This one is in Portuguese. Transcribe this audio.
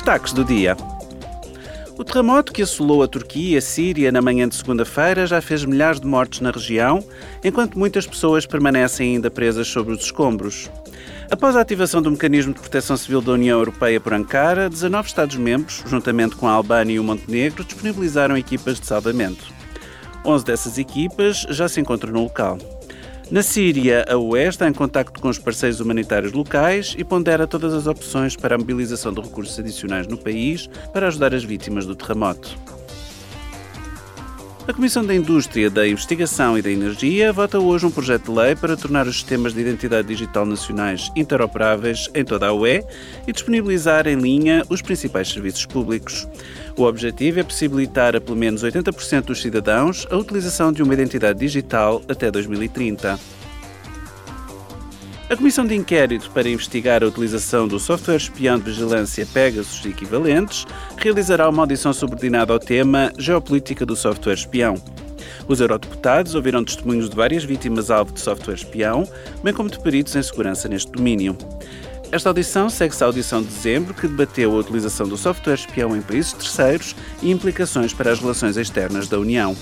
Destaques do dia. O terremoto que assolou a Turquia e a Síria na manhã de segunda-feira já fez milhares de mortes na região, enquanto muitas pessoas permanecem ainda presas sobre os escombros. Após a ativação do Mecanismo de Proteção Civil da União Europeia por Ankara, 19 Estados-membros, juntamente com a Albânia e o Montenegro, disponibilizaram equipas de salvamento. 11 dessas equipas já se encontram no local. Na Síria, a UE está em contacto com os parceiros humanitários locais e pondera todas as opções para a mobilização de recursos adicionais no país para ajudar as vítimas do terremoto. A Comissão da Indústria, da Investigação e da Energia vota hoje um projeto de lei para tornar os sistemas de identidade digital nacionais interoperáveis em toda a UE e disponibilizar em linha os principais serviços públicos. O objetivo é possibilitar a pelo menos 80% dos cidadãos a utilização de uma identidade digital até 2030. A Comissão de Inquérito para investigar a utilização do software espião de vigilância Pegasus e equivalentes realizará uma audição subordinada ao tema Geopolítica do software espião. Os eurodeputados ouviram testemunhos de várias vítimas alvo de software espião, bem como de peritos em segurança neste domínio. Esta audição segue-se à audição de dezembro, que debateu a utilização do software espião em países terceiros e implicações para as relações externas da União.